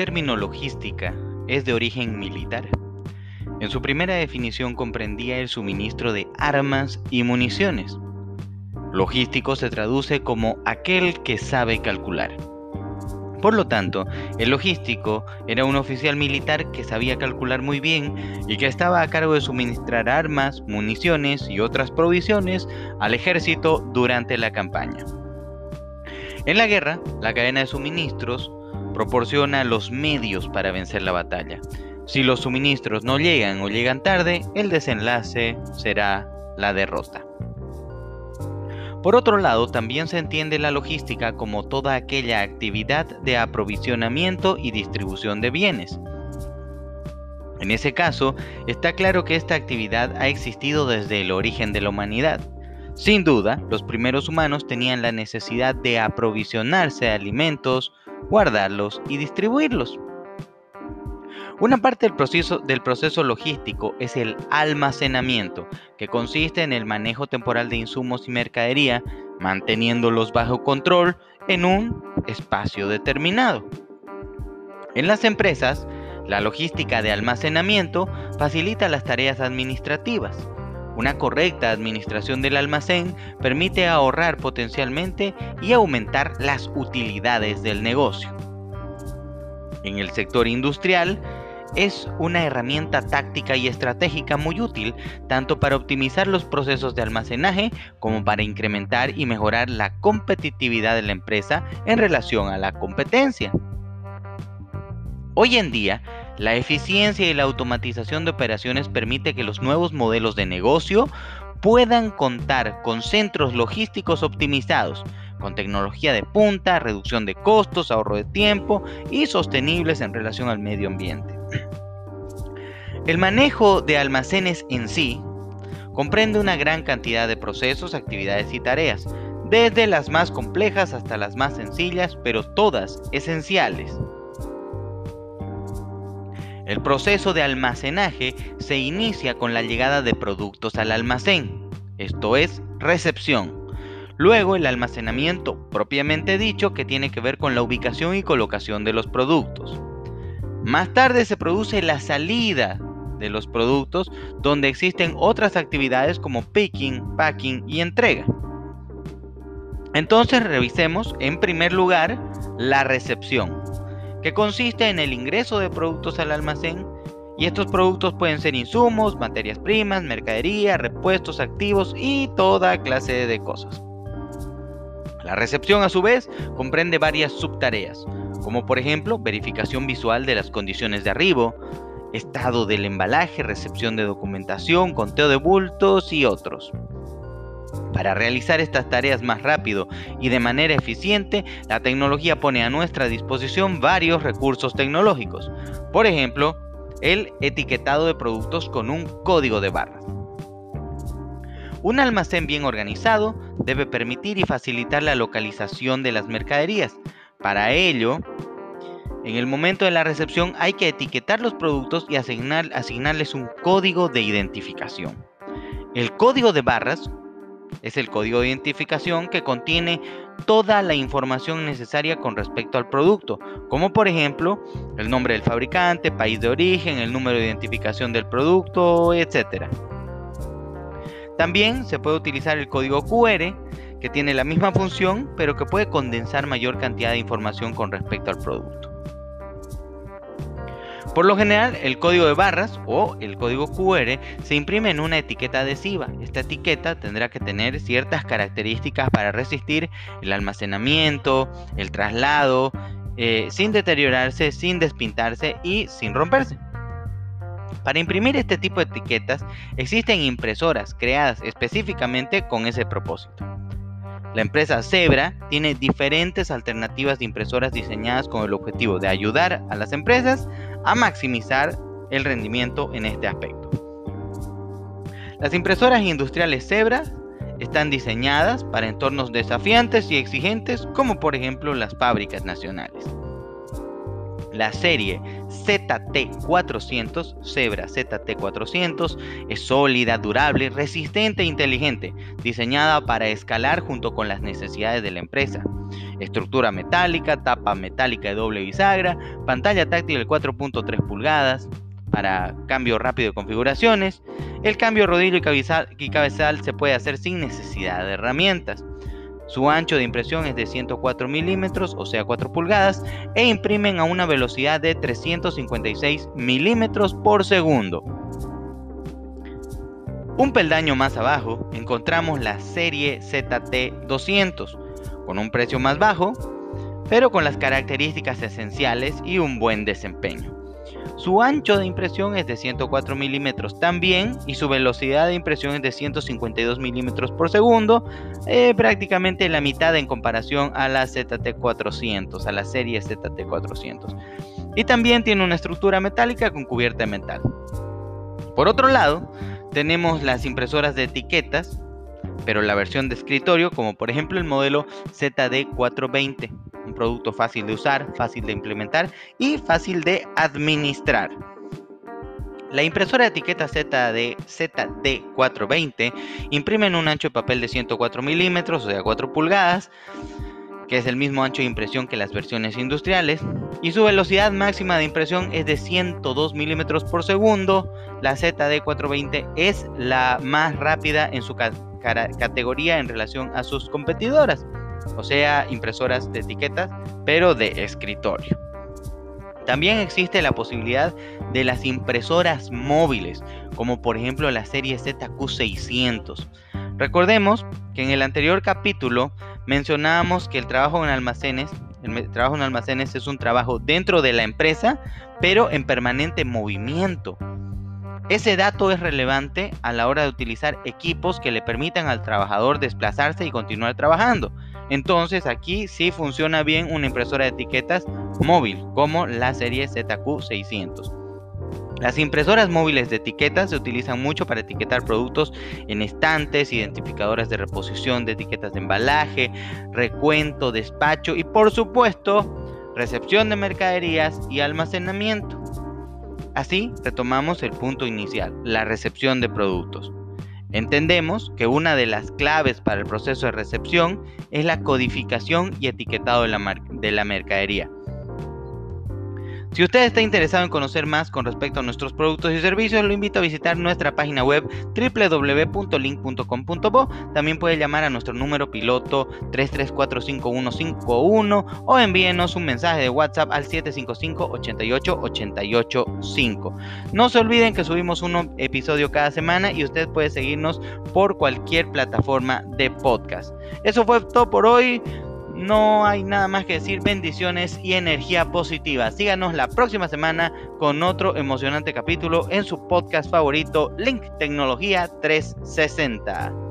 término logística es de origen militar. En su primera definición comprendía el suministro de armas y municiones. Logístico se traduce como aquel que sabe calcular. Por lo tanto, el logístico era un oficial militar que sabía calcular muy bien y que estaba a cargo de suministrar armas, municiones y otras provisiones al ejército durante la campaña. En la guerra, la cadena de suministros proporciona los medios para vencer la batalla. Si los suministros no llegan o llegan tarde, el desenlace será la derrota. Por otro lado, también se entiende la logística como toda aquella actividad de aprovisionamiento y distribución de bienes. En ese caso, está claro que esta actividad ha existido desde el origen de la humanidad. Sin duda, los primeros humanos tenían la necesidad de aprovisionarse de alimentos, guardarlos y distribuirlos. Una parte del proceso, del proceso, logístico es el almacenamiento, que consiste en el manejo temporal de insumos y mercadería, manteniéndolos bajo control en un espacio determinado. En las empresas, la logística de almacenamiento facilita las tareas administrativas. Una correcta administración del almacén permite ahorrar potencialmente y aumentar las utilidades del negocio. En el sector industrial, es una herramienta táctica y estratégica muy útil tanto para optimizar los procesos de almacenaje como para incrementar y mejorar la competitividad de la empresa en relación a la competencia. Hoy en día, la eficiencia y la automatización de operaciones permite que los nuevos modelos de negocio puedan contar con centros logísticos optimizados, con tecnología de punta, reducción de costos, ahorro de tiempo y sostenibles en relación al medio ambiente. El manejo de almacenes en sí comprende una gran cantidad de procesos, actividades y tareas, desde las más complejas hasta las más sencillas, pero todas esenciales. El proceso de almacenaje se inicia con la llegada de productos al almacén, esto es recepción. Luego el almacenamiento propiamente dicho que tiene que ver con la ubicación y colocación de los productos. Más tarde se produce la salida de los productos donde existen otras actividades como picking, packing y entrega. Entonces revisemos en primer lugar la recepción, que consiste en el ingreso de productos al almacén y estos productos pueden ser insumos, materias primas, mercadería, repuestos activos y toda clase de cosas. La recepción a su vez comprende varias subtareas, como por ejemplo verificación visual de las condiciones de arribo, estado del embalaje, recepción de documentación, conteo de bultos y otros. Para realizar estas tareas más rápido y de manera eficiente, la tecnología pone a nuestra disposición varios recursos tecnológicos. Por ejemplo, el etiquetado de productos con un código de barras. Un almacén bien organizado debe permitir y facilitar la localización de las mercaderías. Para ello, en el momento de la recepción hay que etiquetar los productos y asignar, asignarles un código de identificación. El código de barras es el código de identificación que contiene toda la información necesaria con respecto al producto, como por ejemplo el nombre del fabricante, país de origen, el número de identificación del producto, etc. También se puede utilizar el código QR, que tiene la misma función, pero que puede condensar mayor cantidad de información con respecto al producto. Por lo general, el código de barras o el código QR se imprime en una etiqueta adhesiva. Esta etiqueta tendrá que tener ciertas características para resistir el almacenamiento, el traslado, eh, sin deteriorarse, sin despintarse y sin romperse. Para imprimir este tipo de etiquetas existen impresoras creadas específicamente con ese propósito. La empresa Zebra tiene diferentes alternativas de impresoras diseñadas con el objetivo de ayudar a las empresas a maximizar el rendimiento en este aspecto. Las impresoras industriales Zebra están diseñadas para entornos desafiantes y exigentes como por ejemplo las fábricas nacionales. La serie ZT400, Zebra ZT400, es sólida, durable, resistente e inteligente, diseñada para escalar junto con las necesidades de la empresa. estructura metálica, tapa metálica de doble bisagra, pantalla táctil de 4.3 pulgadas para cambio rápido de configuraciones. El cambio rodillo y cabezal se puede hacer sin necesidad de herramientas. Su ancho de impresión es de 104 milímetros, o sea 4 pulgadas, e imprimen a una velocidad de 356 milímetros por segundo. Un peldaño más abajo encontramos la serie ZT200, con un precio más bajo, pero con las características esenciales y un buen desempeño. Su ancho de impresión es de 104 milímetros también y su velocidad de impresión es de 152 milímetros por segundo, eh, prácticamente la mitad en comparación a la ZT400, a la serie ZT400. Y también tiene una estructura metálica con cubierta de metal. Por otro lado, tenemos las impresoras de etiquetas, pero la versión de escritorio, como por ejemplo el modelo ZD420 un producto fácil de usar, fácil de implementar y fácil de administrar. La impresora de etiqueta ZD, ZD420 imprime en un ancho de papel de 104 milímetros, o sea 4 pulgadas, que es el mismo ancho de impresión que las versiones industriales, y su velocidad máxima de impresión es de 102 milímetros por segundo. La ZD420 es la más rápida en su categoría en relación a sus competidoras o sea, impresoras de etiquetas, pero de escritorio. También existe la posibilidad de las impresoras móviles, como por ejemplo la serie ZQ600. Recordemos que en el anterior capítulo mencionábamos que el trabajo en almacenes, el trabajo en almacenes es un trabajo dentro de la empresa, pero en permanente movimiento. Ese dato es relevante a la hora de utilizar equipos que le permitan al trabajador desplazarse y continuar trabajando. Entonces aquí sí funciona bien una impresora de etiquetas móvil como la serie ZQ600. Las impresoras móviles de etiquetas se utilizan mucho para etiquetar productos en estantes, identificadores de reposición de etiquetas de embalaje, recuento, despacho y por supuesto recepción de mercaderías y almacenamiento. Así retomamos el punto inicial, la recepción de productos. Entendemos que una de las claves para el proceso de recepción es la codificación y etiquetado de la, de la mercadería. Si usted está interesado en conocer más con respecto a nuestros productos y servicios, lo invito a visitar nuestra página web www.link.com.bo. También puede llamar a nuestro número piloto 3345151 o envíenos un mensaje de WhatsApp al 755-88-885. No se olviden que subimos un episodio cada semana y usted puede seguirnos por cualquier plataforma de podcast. Eso fue todo por hoy. No hay nada más que decir bendiciones y energía positiva. Síganos la próxima semana con otro emocionante capítulo en su podcast favorito, Link Tecnología 360.